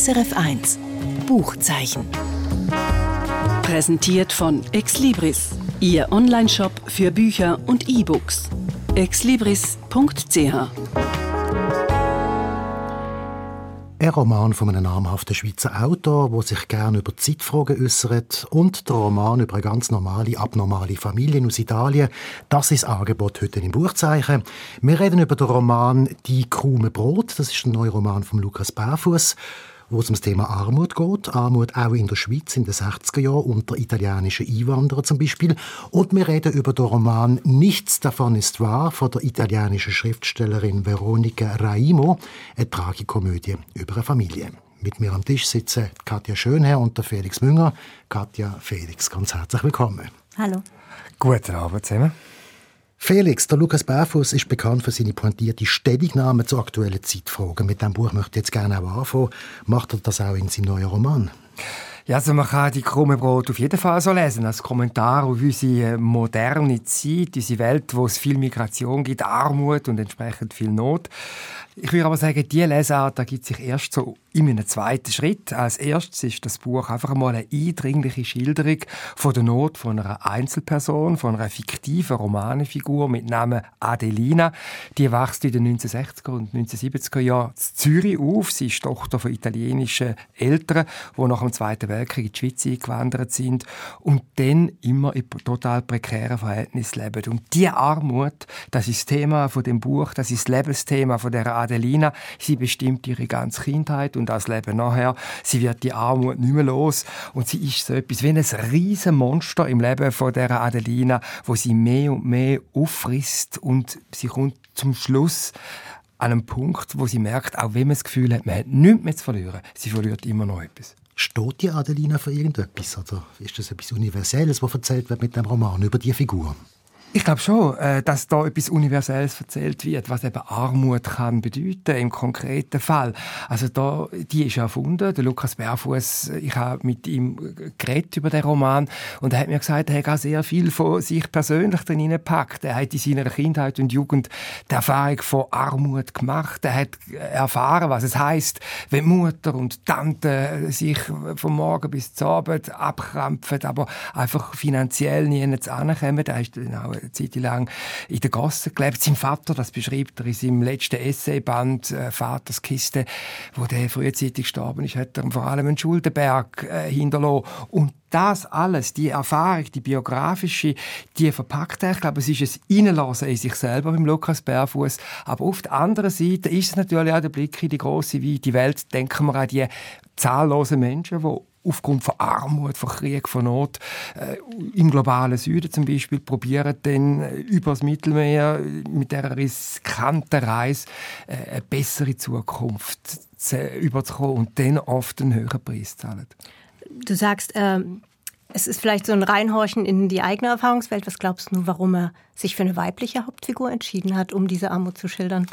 SRF 1 Buchzeichen. Präsentiert von Exlibris, Ihr Onlineshop für Bücher und E-Books. exlibris.ch ein Roman von einem namhaften Schweizer Autor, der sich gerne über Zeitfragen äußert und der Roman über eine ganz normale, abnormale Familie aus Italien. Das ist das Angebot heute im Buchzeichen. Wir reden über den Roman Die krume Brot. Das ist ein neuer Roman von Lukas Barfuß wo es um das Thema Armut geht. Armut auch in der Schweiz in den 60er Jahren unter italienischen Einwanderern zum Beispiel. Und wir reden über den Roman Nichts davon ist wahr von der italienischen Schriftstellerin Veronica Raimo, eine Tragikomödie über eine Familie. Mit mir am Tisch sitzen Katja Schönherr und der Felix Münger. Katja, Felix, ganz herzlich willkommen. Hallo. Guten Abend zusammen. Felix, der Lukas Barfuß ist bekannt für seine pointierte Stellungnahme zu aktuellen Zeitfragen. Mit diesem Buch möchte ich jetzt gerne auch anfangen. Macht er das auch in seinem neuen Roman? Ja, also man kann die krumme Brot auf jeden Fall so lesen, als Kommentar auf unsere moderne Zeit, unsere Welt, wo es viel Migration gibt, Armut und entsprechend viel Not. Ich würde aber sagen, diese Lesart gibt sich erst so in einem zweiten Schritt. Als erstes ist das Buch einfach mal eine eindringliche Schilderung von der Not von einer Einzelperson, von einer fiktiven Romanenfigur mit Namen Adelina. Die wächst in den 1960er und 1970er Jahren in Zürich auf. Sie ist Tochter von italienischen Eltern, die nach dem Zweiten Weltkrieg in die Schweiz eingewandert sind und dann immer in total prekären Verhältnissen leben. Und diese Armut, das ist das Thema von dem Buch, das ist das Lebensthema von der Adelina. Sie bestimmt ihre ganze Kindheit und das Leben nachher. Sie wird die Armut nicht mehr los und sie ist so etwas wie ein riesen Monster im Leben von der Adelina, wo sie mehr und mehr auffrisst und sie kommt zum Schluss an einem Punkt, wo sie merkt, auch wenn man das Gefühl hat, man hat nichts mehr zu verlieren, sie verliert immer noch etwas. Steht die Adelina für irgendetwas? Oder ist das etwas Universelles, was erzählt wird mit dem Roman über die Figur? Ich glaube schon, äh, dass da etwas Universelles erzählt wird, was eben Armut kann bedeuten im konkreten Fall. Also da, die ist erfunden. Der Lukas Berfuß, ich habe mit ihm geredet über den Roman und er hat mir gesagt, er hat auch sehr viel von sich persönlich drin gepackt. Er hat in seiner Kindheit und Jugend die Erfahrung von Armut gemacht. Er hat erfahren, was es heißt, wenn Mutter und Tante sich vom Morgen bis zum Abend abkrampfen, aber einfach finanziell nie ankommen. Er ist dann auch eine Zeit lang in der Gasse gelebt. Sein Vater, das beschreibt er in seinem letzten Essayband äh, «Vaterskiste», wo der frühzeitig gestorben ist, hat er vor allem einen Schuldenberg äh, hinterlassen. Und das alles, die Erfahrung, die biografische, die verpackt er. Ich glaube, es ist ein Reinlassen in sich selber mit Lukas Bärfuß. Aber auf der anderen Seite ist es natürlich auch der Blick in die große, weite Welt. Denken wir an die zahllosen Menschen, die aufgrund von Armut, von Krieg, von Not äh, im globalen Süden zum Beispiel probieren dann äh, über das Mittelmeer mit der riskanten Reise äh, eine bessere Zukunft zu, überzukommen und dann oft einen höheren Preis zahlen. Du sagst, äh, es ist vielleicht so ein Reinhorchen in die eigene Erfahrungswelt. Was glaubst du, warum er sich für eine weibliche Hauptfigur entschieden hat, um diese Armut zu schildern?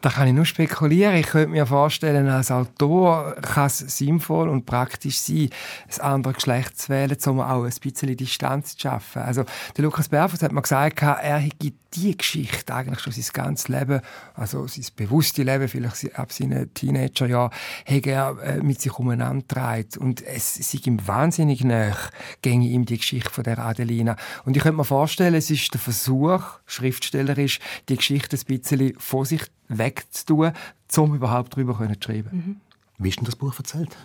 Da kann ich nur spekulieren. Ich könnte mir vorstellen, als Autor kann es sinnvoll und praktisch sein, ein anderes Geschlecht zu wählen, um auch ein bisschen Distanz zu schaffen. Also, der Lukas Berfuss hat mir gesagt, er gibt die Geschichte eigentlich schon sein ganzes Leben, also sein bewusstes Leben, vielleicht ab seinen Teenagerjahren, hat er äh, mit sich umeinander Und es sei ihm wahnsinnig nahe, ginge ihm die Geschichte von der Adelina. Und ich könnte mir vorstellen, es ist der Versuch, Versuch, schriftstellerisch, die Geschichte ein bisschen vor sich wegzutun, um überhaupt darüber zu schreiben. Mhm. Wie ist denn das Buch erzählt?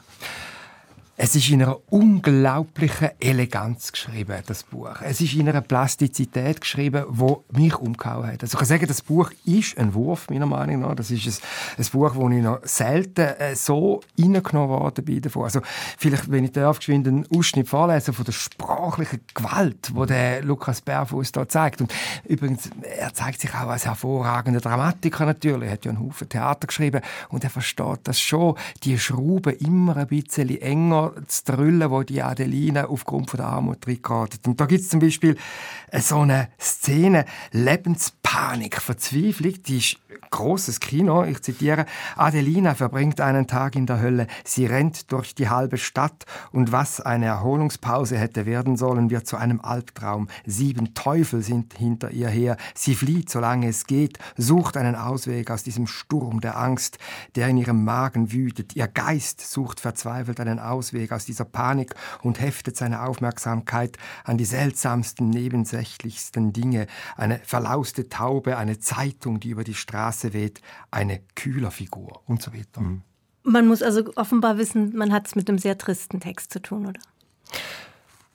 Es ist in einer unglaublichen Eleganz geschrieben, das Buch. Es ist in einer Plastizität geschrieben, wo mich umgehauen hat. Also ich kann sagen, das Buch ist ein Wurf, meiner Meinung nach. Das ist ein, ein Buch, wo ich noch selten äh, so reingenommen worden bin davon. Also vielleicht, wenn ich darf, geschwind einen Ausschnitt vorlesen von der sprachlichen Gewalt, wo der Lukas Berfuß da zeigt. Und übrigens, er zeigt sich auch als hervorragender Dramatiker natürlich. Er hat ja einen Haufen Theater geschrieben und er versteht das schon, die Schrauben immer ein bisschen enger Zu drüllen, wo die Adeline aufgrund von der Armut reingeht. Und da gibt es zum Beispiel so eine Szene, Lebenspanik, Verzweiflung, die ist großes Kino. Ich zitiere: Adelina verbringt einen Tag in der Hölle. Sie rennt durch die halbe Stadt und was eine Erholungspause hätte werden sollen, wird zu einem Albtraum. Sieben Teufel sind hinter ihr her. Sie flieht, solange es geht, sucht einen Ausweg aus diesem Sturm der Angst, der in ihrem Magen wütet. Ihr Geist sucht verzweifelt einen Ausweg aus dieser Panik und heftet seine Aufmerksamkeit an die seltsamsten, nebensächlichsten Dinge. Eine verlauste Taube, eine Zeitung, die über die Straße weht, eine Kühlerfigur und so weiter. Mhm. Man muss also offenbar wissen, man hat es mit einem sehr tristen Text zu tun, oder?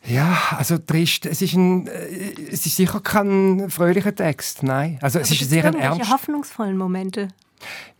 Ja, also trist. Es ist, ein, äh, es ist sicher kein fröhlicher Text, nein. Also es ist sehr ein ernst. hoffnungsvollen Momente.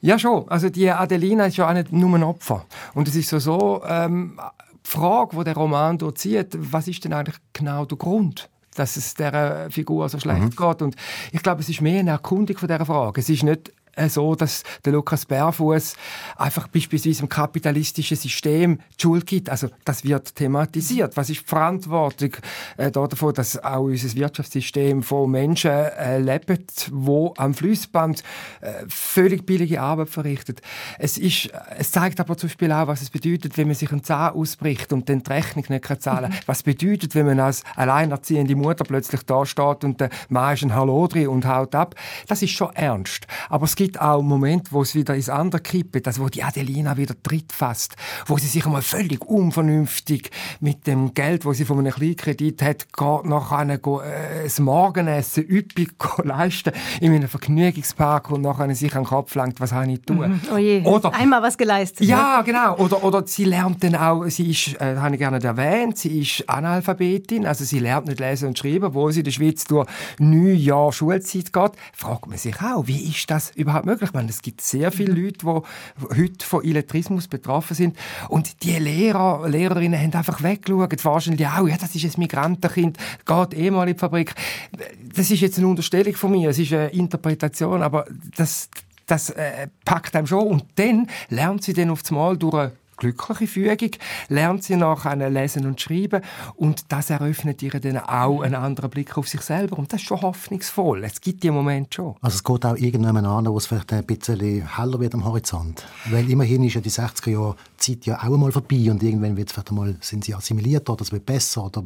Ja, schon. Also die Adelina ist ja auch nicht nur ein Opfer. Und es ist so, so ähm, die Frage, die der Roman durchzieht, was ist denn eigentlich genau der Grund? Dass es der Figur so schlecht mhm. geht. Und ich glaube, es ist mehr eine Erkundung von dieser Frage. Es ist nicht so, dass der Lukas Bärfuß einfach beispielsweise im kapitalistischen System die Schuld gibt. Also das wird thematisiert. Was ist die Verantwortung äh, davon, dass auch unser Wirtschaftssystem von Menschen äh, lebt, wo am Fließband äh, völlig billige Arbeit verrichtet. Es, ist, es zeigt aber zum Beispiel auch, was es bedeutet, wenn man sich einen Zahn ausbricht und dann die Rechnung nicht kann zahlen kann. Mhm. Was bedeutet, wenn man als alleinerziehende Mutter plötzlich da steht und der Mann ist ein Hallo drin und haut ab. Das ist schon ernst. Aber es gibt gibt auch Momente, wo es wieder ins andere kippt, also wo die Adelina wieder tritt fast, wo sie sich einmal völlig unvernünftig mit dem Geld, wo sie von einem Kleinkredit hat, geht nach einem äh, das Morgenessen üppig leisten in einem Vergnügungspark und nachher sich an den Kopf langt, was habe ich tun? Mhm. Oh je, oder, einmal was geleistet. Ja, ne? genau. Oder, oder sie lernt dann auch, sie ist, äh, habe ich gerne erwähnt, sie ist Analphabetin, also sie lernt nicht lesen und schreiben, wo sie in der Schweiz durch neun Jahre Schulzeit geht. Fragt man sich auch, wie ist das überhaupt überhaupt möglich? Ich meine, es gibt sehr viele mhm. Leute, die heute von Illettrismus betroffen sind. Und die Lehrer, Lehrerinnen haben einfach weggeschaut. Wahrscheinlich auch, ja, das ist ein Migrantenkind, geht eh mal in die Fabrik. Das ist jetzt eine Unterstellung von mir, es ist eine Interpretation, aber das, das äh, packt einem schon. Und dann lernt sie dann auf das Mal durch glückliche Fügung, lernt sie nachher lesen und schreiben und das eröffnet ihr dann auch einen anderen Blick auf sich selber und das ist schon hoffnungsvoll. Es gibt die Moment schon. Also es geht auch irgendwann an, wo es vielleicht ein bisschen heller wird am Horizont. Weil immerhin ist ja die 60er Jahre Zeit ja auch einmal vorbei und irgendwann wird es vielleicht einmal, sind sie assimiliert oder es wird besser oder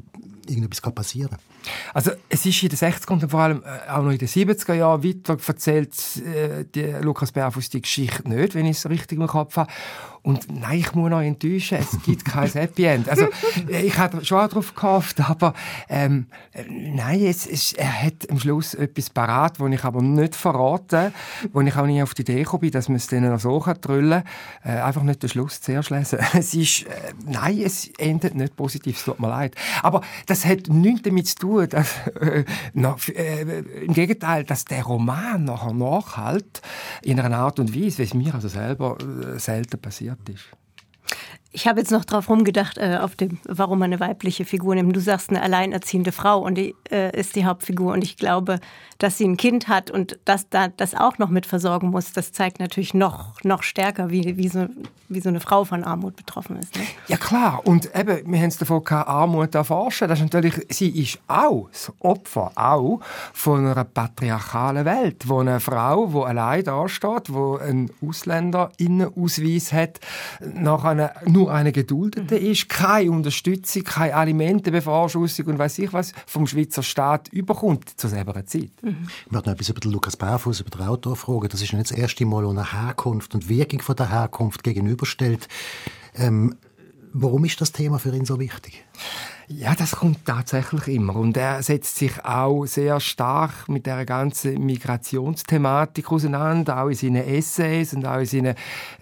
irgendetwas kann passieren. Also es ist in den 60er und vor allem äh, auch noch in den 70er Jahren weiter erzählt äh, die Lukas Berfuss die Geschichte nicht, wenn ich es richtig im Kopf habe. Und nein, ich muss noch enttäuschen, es gibt kein Happy End. Also, ich hatte schon auch darauf gehofft, aber ähm, nein, es, es, er hat am Schluss etwas parat, das ich aber nicht verrate, wo ich auch nicht auf die Idee gekommen dass man es denen noch so trüllen kann. Äh, einfach nicht den Schluss zuerst lesen. Es ist, äh, nein, es endet nicht positiv, es tut mir leid. Aber das hat nichts damit zu tun, dass, äh, noch, äh, im Gegenteil, dass der Roman nachher nachhält, in einer Art und Weise, wie es mir also selber äh, selten passiert ist. Ich habe jetzt noch drauf rumgedacht, äh, auf dem, warum man eine weibliche Figur nimmt. Du sagst eine alleinerziehende Frau und die äh, ist die Hauptfigur. Und ich glaube, dass sie ein Kind hat und dass da das auch noch mit versorgen muss, das zeigt natürlich noch, noch stärker, wie, wie, so, wie so eine Frau von Armut betroffen ist. Ne? Ja klar. Und eben, wir haben es davon gehabt, Armut erforschen. Das ist natürlich, sie ist auch das Opfer auch von einer patriarchalen Welt, wo eine Frau, die allein dasteht, die einen Ausländerinnenausweis hat, nach einer nur eine Geduldete mhm. ist, keine Unterstützung, keine Alimentenbefahrschussung und weiß ich was vom Schweizer Staat überkommt zu selber Zeit. Mhm. Ich möchte noch etwas über den Lukas Barfuß, über den Autor fragen. Das ist nicht das erste Mal, wo er Herkunft und Wirkung von der Herkunft gegenüberstellt. Ähm, warum ist das Thema für ihn so wichtig? Ja, das kommt tatsächlich immer. Und er setzt sich auch sehr stark mit der ganzen Migrationsthematik auseinander, auch in seinen Essays und auch in seinen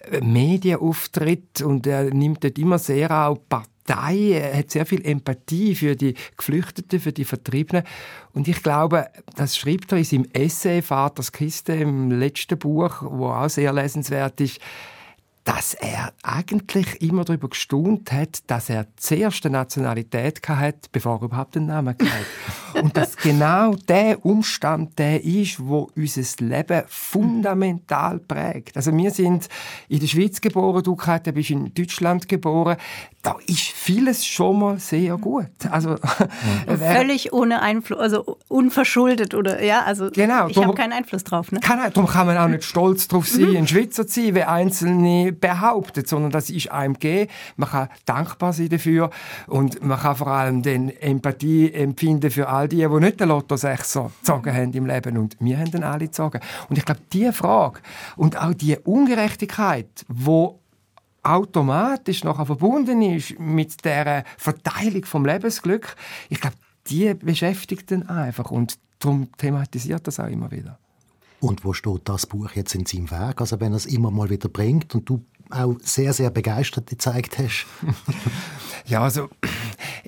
äh, Medienauftritten. Und er nimmt dort immer sehr auch Partei, er hat sehr viel Empathie für die Geflüchteten, für die Vertriebenen. Und ich glaube, das schreibt er in seinem Essay Vaters Kiste im letzten Buch, wo auch sehr lesenswert ist, dass er eigentlich immer darüber gestaunt hat, dass er zuerst eine Nationalität hatte, bevor er überhaupt einen Namen hatte. Und dass genau der Umstand der ist, wo unser Leben fundamental prägt. Also wir sind in der Schweiz geboren, du Katja, bist in Deutschland geboren. Da ist vieles schon mal sehr gut. Also völlig ohne Einfluss, also unverschuldet oder ja, also genau, ich habe keinen Einfluss drauf. Ne? Kann, darum kann man auch nicht stolz darauf sein, mhm. ein Schweizer zu sein, wie Einzelne behauptet, sondern das ist einem gegeben. Man kann dankbar sein dafür und man kann vor allem den Empathie empfinden für all die, die nicht den Lotto 6 so gezogen haben im Leben und wir haben den alle gezogen. Und ich glaube, diese Frage und auch die Ungerechtigkeit, wo automatisch noch verbunden ist mit der Verteilung vom Lebensglück, ich glaube, die beschäftigt ihn einfach und darum thematisiert das auch immer wieder. Und wo steht das Buch jetzt in seinem Werk? Also wenn er es immer mal wieder bringt und du auch sehr, sehr begeistert gezeigt hast. ja, also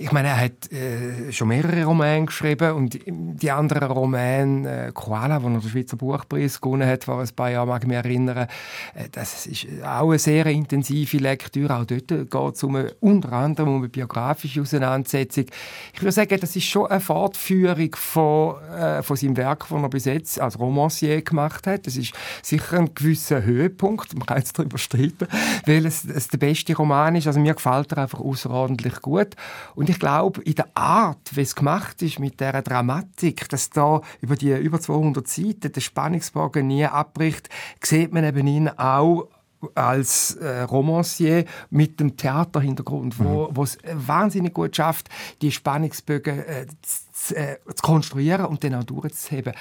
ich meine, er hat äh, schon mehrere Romane geschrieben und die anderen Romane, äh, Koala, wo er den Schweizer Buchpreis gewonnen hat, vor ein paar Jahren, mag ich mich erinnern, äh, das ist auch eine sehr intensive Lektüre. Auch dort geht es um eine, unter anderem um eine biografische Auseinandersetzung. Ich würde sagen, das ist schon eine Fortführung von, äh, von seinem Werk, das er bis jetzt als Romancier gemacht hat. Das ist sicher ein gewisser Höhepunkt, man kann jetzt darüber streiten, weil es, es der beste Roman ist. Also mir gefällt er einfach außerordentlich gut. Und ich glaube, in der Art, wie es gemacht ist, mit der Dramatik, dass da über die über 200 Seiten der Spannungsbogen nie abbricht, sieht man eben ihn auch als äh, Romancier mit dem Theaterhintergrund, wo mhm. es wahnsinnig gut schafft, die Spannungsbögen äh, zu, äh, zu konstruieren und dann auch durchzuheben.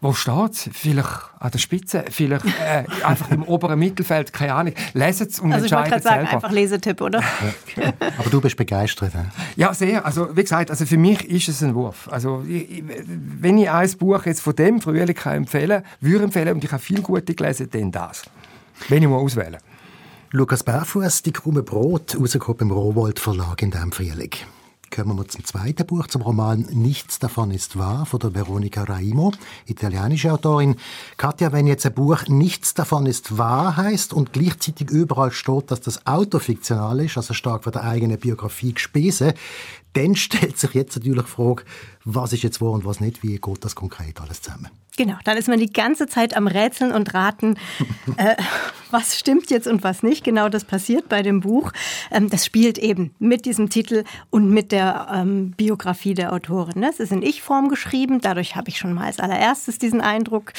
Wo steht Vielleicht an der Spitze, vielleicht äh, einfach im oberen Mittelfeld, keine Ahnung. Leset es und also entscheidet selber. Sagen, einfach Lesetipp, oder? Ja. Aber du bist begeistert. He? Ja, sehr. Also wie gesagt, also für mich ist es ein Wurf. Also ich, wenn ich ein Buch jetzt von dem Frühling kann empfehlen, würde empfehlen, und ich habe viel gute gelesen, dann das. Wenn ich mal auswählen. Lukas Barfuß, die Krumme Brot, rausgekommen im Rowold Verlag in diesem Frühling. Kommen wir zum zweiten Buch, zum Roman Nichts davon ist wahr von der Veronica Raimo, italienische Autorin. Katja, wenn jetzt ein Buch Nichts davon ist wahr heißt und gleichzeitig überall steht, dass das Auto fiktional ist, also stark von der eigenen Biografie gespessen, dann stellt sich jetzt natürlich die Frage, was ist jetzt wahr und was nicht, wie geht das konkret alles zusammen? Genau, dann ist man die ganze Zeit am Rätseln und Raten, äh, was stimmt jetzt und was nicht. Genau das passiert bei dem Buch. Ähm, das spielt eben mit diesem Titel und mit der ähm, Biografie der Autorin. Es ist in Ich-Form geschrieben, dadurch habe ich schon mal als allererstes diesen Eindruck,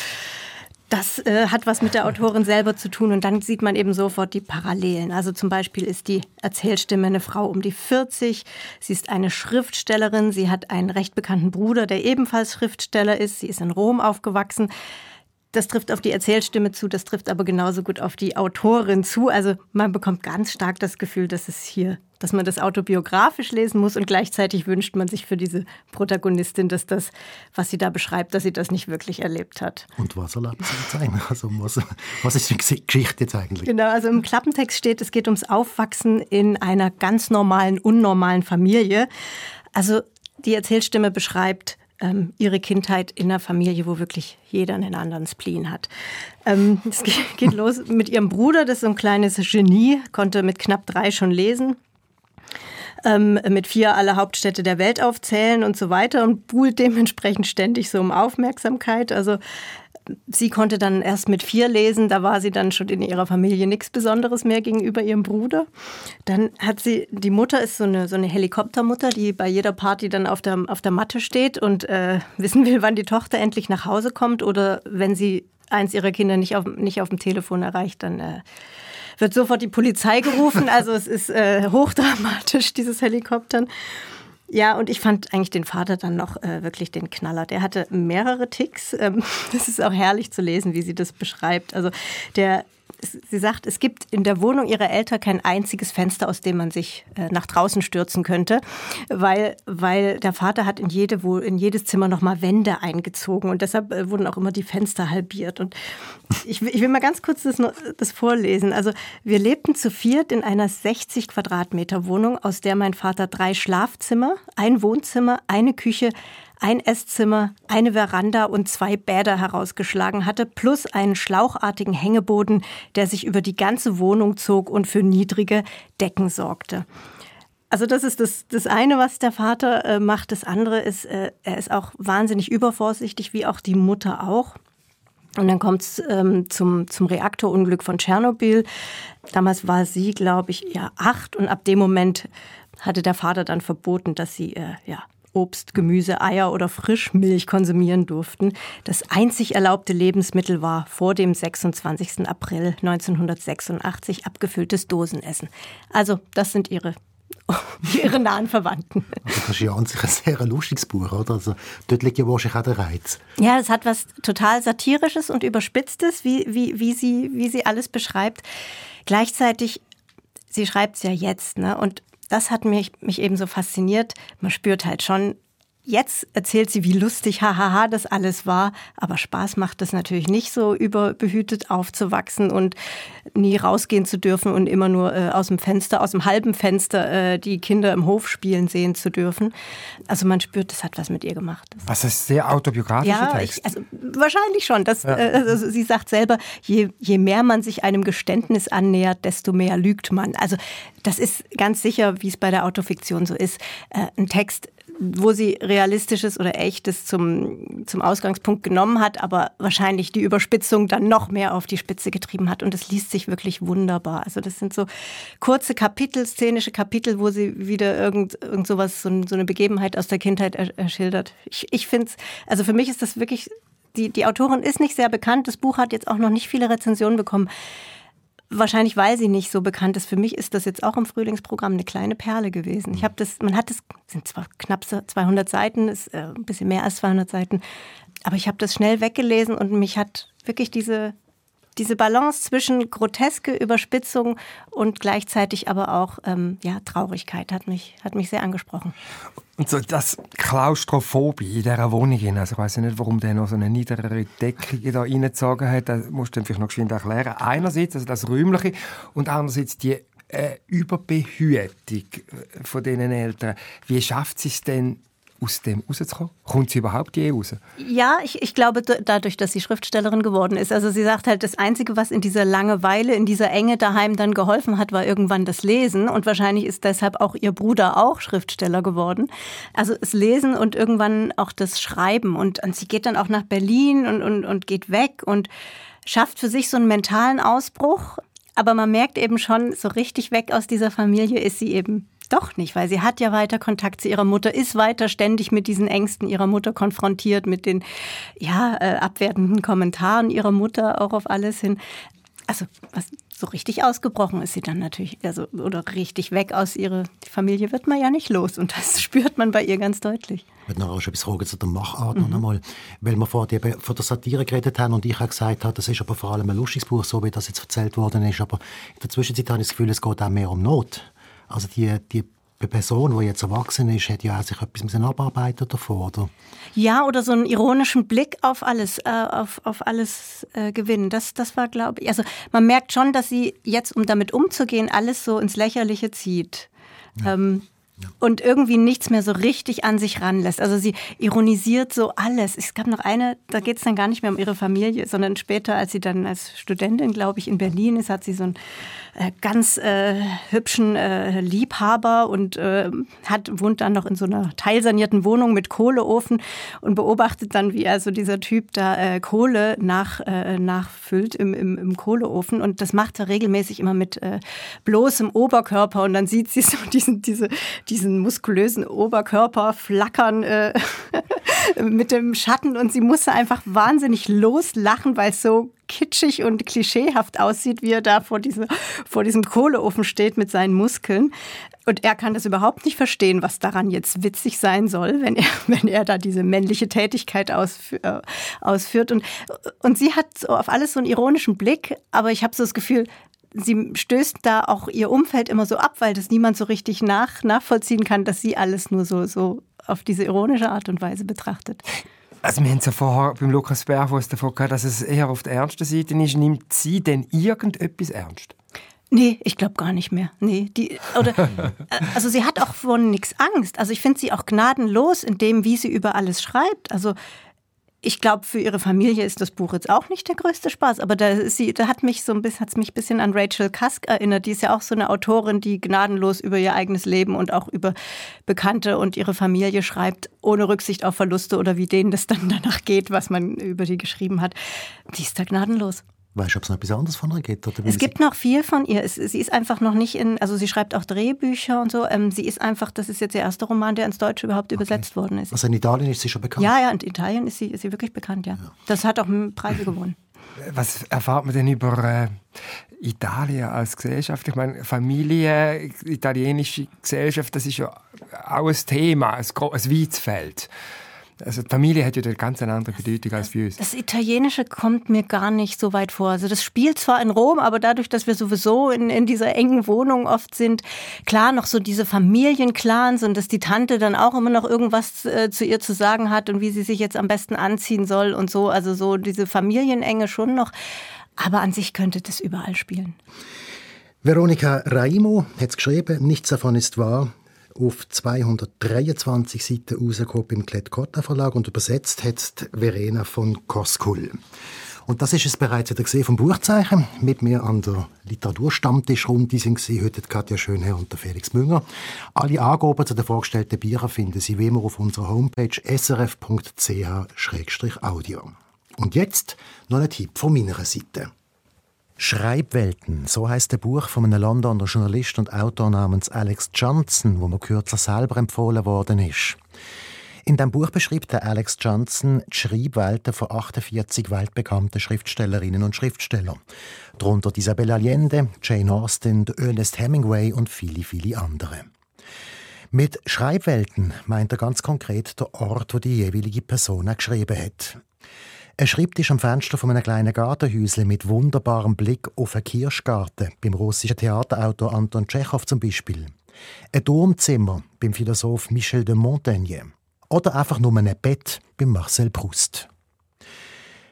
das äh, hat was mit der Autorin selber zu tun und dann sieht man eben sofort die Parallelen. Also zum Beispiel ist die Erzählstimme eine Frau um die 40. Sie ist eine Schriftstellerin. Sie hat einen recht bekannten Bruder, der ebenfalls Schriftsteller ist. Sie ist in Rom aufgewachsen. Das trifft auf die Erzählstimme zu, das trifft aber genauso gut auf die Autorin zu. Also man bekommt ganz stark das Gefühl, dass es hier, dass man das autobiografisch lesen muss und gleichzeitig wünscht man sich für diese Protagonistin, dass das, was sie da beschreibt, dass sie das nicht wirklich erlebt hat. Und was erlebt sie eigentlich? Also was, was ist die Geschichte jetzt eigentlich? Genau, also im Klappentext steht, es geht ums Aufwachsen in einer ganz normalen, unnormalen Familie. Also die Erzählstimme beschreibt ähm, ihre Kindheit in einer Familie, wo wirklich jeder einen anderen Spleen hat. Ähm, es geht los mit ihrem Bruder, das ist so ein kleines Genie, konnte mit knapp drei schon lesen. Ähm, mit vier alle Hauptstädte der Welt aufzählen und so weiter und buhlt dementsprechend ständig so um Aufmerksamkeit. Also sie konnte dann erst mit vier lesen, da war sie dann schon in ihrer Familie nichts Besonderes mehr gegenüber ihrem Bruder. Dann hat sie, die Mutter ist so eine, so eine Helikoptermutter, die bei jeder Party dann auf der, auf der Matte steht und äh, wissen will, wann die Tochter endlich nach Hause kommt oder wenn sie eins ihrer Kinder nicht auf, nicht auf dem Telefon erreicht, dann äh, wird sofort die Polizei gerufen. Also es ist äh, hochdramatisch, dieses Helikoptern. Ja, und ich fand eigentlich den Vater dann noch äh, wirklich den Knaller. Der hatte mehrere Ticks. Ähm, das ist auch herrlich zu lesen, wie sie das beschreibt. Also der sie sagt, es gibt in der Wohnung ihrer Eltern kein einziges Fenster, aus dem man sich äh, nach draußen stürzen könnte, weil, weil der Vater hat in, jede, in jedes Zimmer nochmal Wände eingezogen und deshalb äh, wurden auch immer die Fenster halbiert. Und ich, ich will mal ganz kurz das, das vorlesen. Also wir lebten zu viert in einer 60 Quadratmeter Wohnung, aus der mein Vater drei Schlafzimmer, ein Wohnzimmer, eine Küche, ein Esszimmer, eine Veranda und zwei Bäder herausgeschlagen hatte, plus einen schlauchartigen Hängeboden, der sich über die ganze Wohnung zog und für niedrige Decken sorgte. Also das ist das, das eine, was der Vater äh, macht. Das andere ist, äh, er ist auch wahnsinnig übervorsichtig, wie auch die Mutter auch. Und dann kommt es ähm, zum, zum Reaktorunglück von Tschernobyl. Damals war sie, glaube ich, ja acht und ab dem Moment hatte der Vater dann verboten, dass sie äh, ja, Obst, Gemüse, Eier oder Frischmilch konsumieren durften. Das einzig erlaubte Lebensmittel war vor dem 26. April 1986 abgefülltes Dosenessen. Also das sind ihre ihre nahen Verwandten. Also das ist ja an sich ein sehr lustiges Buch, oder? Also dort liegt ja wahrscheinlich auch der Reiz. Ja, es hat was total Satirisches und Überspitztes, wie, wie, wie, sie, wie sie alles beschreibt. Gleichzeitig, sie schreibt es ja jetzt, ne? Und das hat mich, mich eben so fasziniert. Man spürt halt schon, Jetzt erzählt sie, wie lustig, hahaha, das alles war. Aber Spaß macht es natürlich nicht, so überbehütet aufzuwachsen und nie rausgehen zu dürfen und immer nur äh, aus dem Fenster, aus dem halben Fenster äh, die Kinder im Hof spielen sehen zu dürfen. Also man spürt, das hat was mit ihr gemacht. Was ist sehr autobiografischer ja, Text? Ich, also wahrscheinlich schon. Das, ja. äh, also sie sagt selber, je, je mehr man sich einem Geständnis annähert, desto mehr lügt man. Also das ist ganz sicher, wie es bei der Autofiktion so ist. Äh, ein Text wo sie Realistisches oder Echtes zum, zum Ausgangspunkt genommen hat, aber wahrscheinlich die Überspitzung dann noch mehr auf die Spitze getrieben hat. Und es liest sich wirklich wunderbar. Also das sind so kurze Kapitel, szenische Kapitel, wo sie wieder irgend, irgend sowas, so, so eine Begebenheit aus der Kindheit erschildert. Ich, ich finde es, also für mich ist das wirklich, die, die Autorin ist nicht sehr bekannt. Das Buch hat jetzt auch noch nicht viele Rezensionen bekommen. Wahrscheinlich, weil sie nicht so bekannt ist. Für mich ist das jetzt auch im Frühlingsprogramm eine kleine Perle gewesen. Ich habe das, man hat das, sind zwar knapp 200 Seiten, ist äh, ein bisschen mehr als 200 Seiten, aber ich habe das schnell weggelesen und mich hat wirklich diese diese Balance zwischen groteske Überspitzung und gleichzeitig aber auch ähm, ja, Traurigkeit hat mich, hat mich sehr angesprochen. Und so das Klaustrophobie in dieser Wohnung, also ich weiß nicht, warum der noch so eine niedere Deckung da reingezogen hat, das musst du vielleicht noch geschwind erklären. Einerseits also das Räumliche und andererseits die äh, Überbehütung äh, von diesen Eltern. Wie schafft es denn, aus dem rauszukommen? Kommt sie überhaupt je raus? Ja, ich, ich glaube dadurch, dass sie Schriftstellerin geworden ist. Also sie sagt halt, das Einzige, was in dieser Langeweile, in dieser Enge daheim dann geholfen hat, war irgendwann das Lesen. Und wahrscheinlich ist deshalb auch ihr Bruder auch Schriftsteller geworden. Also das Lesen und irgendwann auch das Schreiben. Und, und sie geht dann auch nach Berlin und, und, und geht weg und schafft für sich so einen mentalen Ausbruch. Aber man merkt eben schon, so richtig weg aus dieser Familie ist sie eben doch nicht, weil sie hat ja weiter Kontakt zu ihrer Mutter, ist weiter ständig mit diesen Ängsten ihrer Mutter konfrontiert, mit den ja, äh, abwertenden Kommentaren ihrer Mutter auch auf alles hin. Also was, so richtig ausgebrochen ist sie dann natürlich, also oder richtig weg aus ihrer Familie wird man ja nicht los und das spürt man bei ihr ganz deutlich. Ich würde noch etwas fragen zu der Machart mhm. noch einmal, weil wir vorher von der Satire geredet haben und ich auch gesagt habe, das ist aber vor allem ein lustiges Buch, so wie das jetzt erzählt worden ist, aber in der Zwischenzeit habe ich das Gefühl, es geht auch mehr um Not. Also die, die Person, die jetzt erwachsen ist, hat ja auch sich etwas abarbeiten davor, oder? Ja, oder so einen ironischen Blick auf alles, äh, auf, auf alles äh, gewinnen. Das, das war, glaube ich, also man merkt schon, dass sie jetzt, um damit umzugehen, alles so ins Lächerliche zieht. Ja. Ähm, und irgendwie nichts mehr so richtig an sich ranlässt. Also sie ironisiert so alles. Es gab noch eine, da geht es dann gar nicht mehr um ihre Familie, sondern später, als sie dann als Studentin, glaube ich, in Berlin ist, hat sie so äh, ganz äh, hübschen äh, Liebhaber und äh, hat, wohnt dann noch in so einer teilsanierten Wohnung mit Kohleofen und beobachtet dann, wie also dieser Typ da äh, Kohle nach, äh, nachfüllt im, im, im Kohleofen. Und das macht er regelmäßig immer mit bloßem Oberkörper. Und dann sieht sie so diesen, diese diesen muskulösen Oberkörper flackern äh, mit dem Schatten und sie musste einfach wahnsinnig loslachen, weil es so kitschig und klischeehaft aussieht, wie er da vor, diese, vor diesem Kohleofen steht mit seinen Muskeln. Und er kann das überhaupt nicht verstehen, was daran jetzt witzig sein soll, wenn er, wenn er da diese männliche Tätigkeit ausführt. Äh, ausführt. Und, und sie hat so auf alles so einen ironischen Blick, aber ich habe so das Gefühl, sie stößt da auch ihr Umfeld immer so ab, weil das niemand so richtig nach, nachvollziehen kann, dass sie alles nur so, so auf diese ironische Art und Weise betrachtet. Also wir haben es ja vorher beim Lukas Berfuss davon gehört, dass es eher auf der ernsten Seite ist. Nimmt sie denn irgendetwas ernst? Nee, ich glaube gar nicht mehr. Nee, die oder äh, also sie hat auch von nichts Angst. Also ich finde sie auch gnadenlos in dem, wie sie über alles schreibt. Also ich glaube, für ihre Familie ist das Buch jetzt auch nicht der größte Spaß, aber da, sie, da hat mich so ein bisschen, hat's mich ein bisschen an Rachel Cusk erinnert. Die ist ja auch so eine Autorin, die gnadenlos über ihr eigenes Leben und auch über Bekannte und ihre Familie schreibt, ohne Rücksicht auf Verluste oder wie denen das dann danach geht, was man über die geschrieben hat. Die ist da gnadenlos. Weißt du, ob es noch etwas anderes von ihr gibt? es gibt noch viel von ihr. Es, sie ist einfach noch nicht in, also sie schreibt auch Drehbücher und so. Ähm, sie ist einfach, das ist jetzt der erste Roman, der ins Deutsche überhaupt okay. übersetzt worden ist. Also in Italien ist sie schon bekannt? Ja, ja, in Italien ist sie, ist sie wirklich bekannt, ja. ja. Das hat auch Preise gewonnen. Was erfahrt man denn über äh, Italien als Gesellschaft? Ich meine, Familie, italienische Gesellschaft, das ist ja auch ein Thema, ein, ein weites Feld. Also Familie ja eine ganz andere Bedeutung als für uns. Das Italienische kommt mir gar nicht so weit vor. Also das spielt zwar in Rom, aber dadurch, dass wir sowieso in, in dieser engen Wohnung oft sind, klar noch so diese Familienclans und dass die Tante dann auch immer noch irgendwas äh, zu ihr zu sagen hat und wie sie sich jetzt am besten anziehen soll und so. Also so diese Familienenge schon noch. Aber an sich könnte das überall spielen. Veronika Raimo hat geschrieben, nichts davon ist wahr auf 223 Seiten rausgekommen im Klett-Cotta Verlag und übersetzt hat Verena von Koskul. Und das ist es bereits wieder gesehen vom Buchzeichen. Mit mir an der Literaturstammtischrunde sind sie heute Katja Schönherr und der Felix Münger. Alle Angaben zu den vorgestellten Büchern finden Sie wie immer auf unserer Homepage srf.ch-audio. Und jetzt noch ein Tipp von meiner Seite. Schreibwelten, so heißt der Buch von einem Londoner Journalist und Autor namens Alex Johnson, wo mir kürzlich selber empfohlen worden ist. In dem Buch beschreibt der Alex Johnson die Schreibwelten von 48 weltbekannten Schriftstellerinnen und Schriftstellern. Darunter Isabella Allende, Jane Austen, Ernest Hemingway und viele, viele andere. Mit Schreibwelten meint er ganz konkret der Ort, wo die jeweilige Person geschrieben hat. Ein Schreibtisch am Fenster von einem kleinen Gartenhäuschen mit wunderbarem Blick auf einen Kirschgarten, beim russischen Theaterautor Anton Tschechow zum Beispiel. Ein Turmzimmer beim Philosoph Michel de Montaigne. Oder einfach nur ein Bett beim Marcel Proust.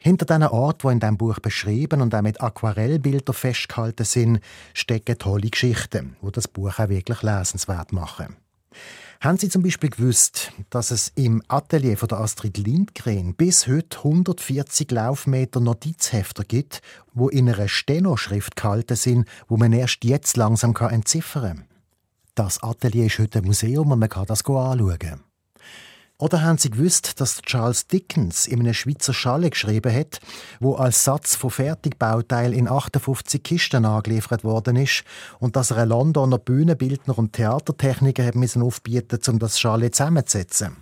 Hinter diesen Ort, wo in diesem Buch beschrieben und auch mit Aquarellbildern festgehalten sind, stecken tolle Geschichten, wo das Buch auch wirklich lesenswert machen. Haben Sie zum Beispiel gewusst, dass es im Atelier von der Astrid Lindgren bis heute 140 Laufmeter Notizhefter gibt, wo in einer Stenoschrift gehalten sind, wo man erst jetzt langsam entziffern kann? Das Atelier ist heute ein Museum und man kann das anschauen. Oder haben Sie gewusst, dass Charles Dickens in einem Schweizer Schalle geschrieben hat, wo als Satz von Fertigbauteil in 58 Kisten angeliefert worden ist und dass er einen Londoner Bühnenbildner und Theatertechniker hat müssen aufbieten, um das Schalle zusammenzusetzen?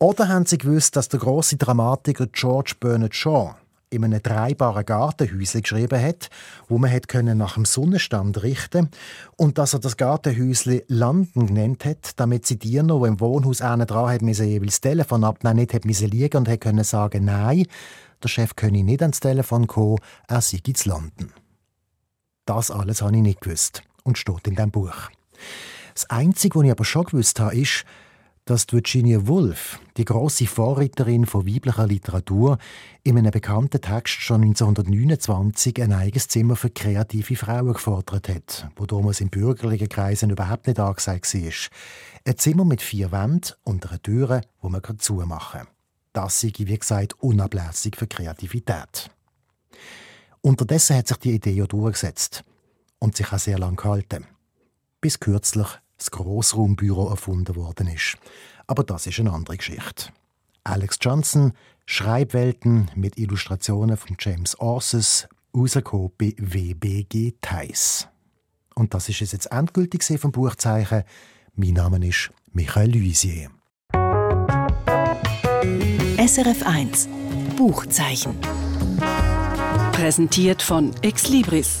Oder haben Sie gewusst, dass der große Dramatiker George Bernard Shaw in einem dreibaren Gartenhäuschen geschrieben hat, wo man hat nach dem Sonnenstand richten und dass er das Gartenhäuschen Landen genannt hat, damit sie Diener, die im Wohnhaus einen dran haben, müssen jeweils das Telefon abnehmen, nicht haben müssen liegen und können sagen, nein, der Chef könne nicht ans Telefon kommen, er sei zu Landen. Das alles habe ich nicht gewusst und steht in dem Buch. Das Einzige, was ich aber schon gewusst habe, ist, dass Virginia Woolf, die große Vorreiterin von weiblicher Literatur, in einem bekannten Text schon 1929 ein eigenes Zimmer für kreative Frauen gefordert hat, wo damals in bürgerlichen Kreisen überhaupt nicht angesagt war. Ein Zimmer mit vier Wänden und einer Tür, wo man zumachen kann. Das sei, wie gesagt, unablässig für Kreativität. Unterdessen hat sich die Idee ja durchgesetzt und sich auch sehr lang gehalten. Bis kürzlich das Grossraumbüro erfunden worden ist. Aber das ist eine andere Geschichte. Alex Johnson, Schreibwelten mit Illustrationen von James Orses, rausgekommen bei WBG Theis. Und das ist es jetzt endgültig vom Buchzeichen. Mein Name ist Michael Luisier. SRF 1 Buchzeichen. Präsentiert von Exlibris,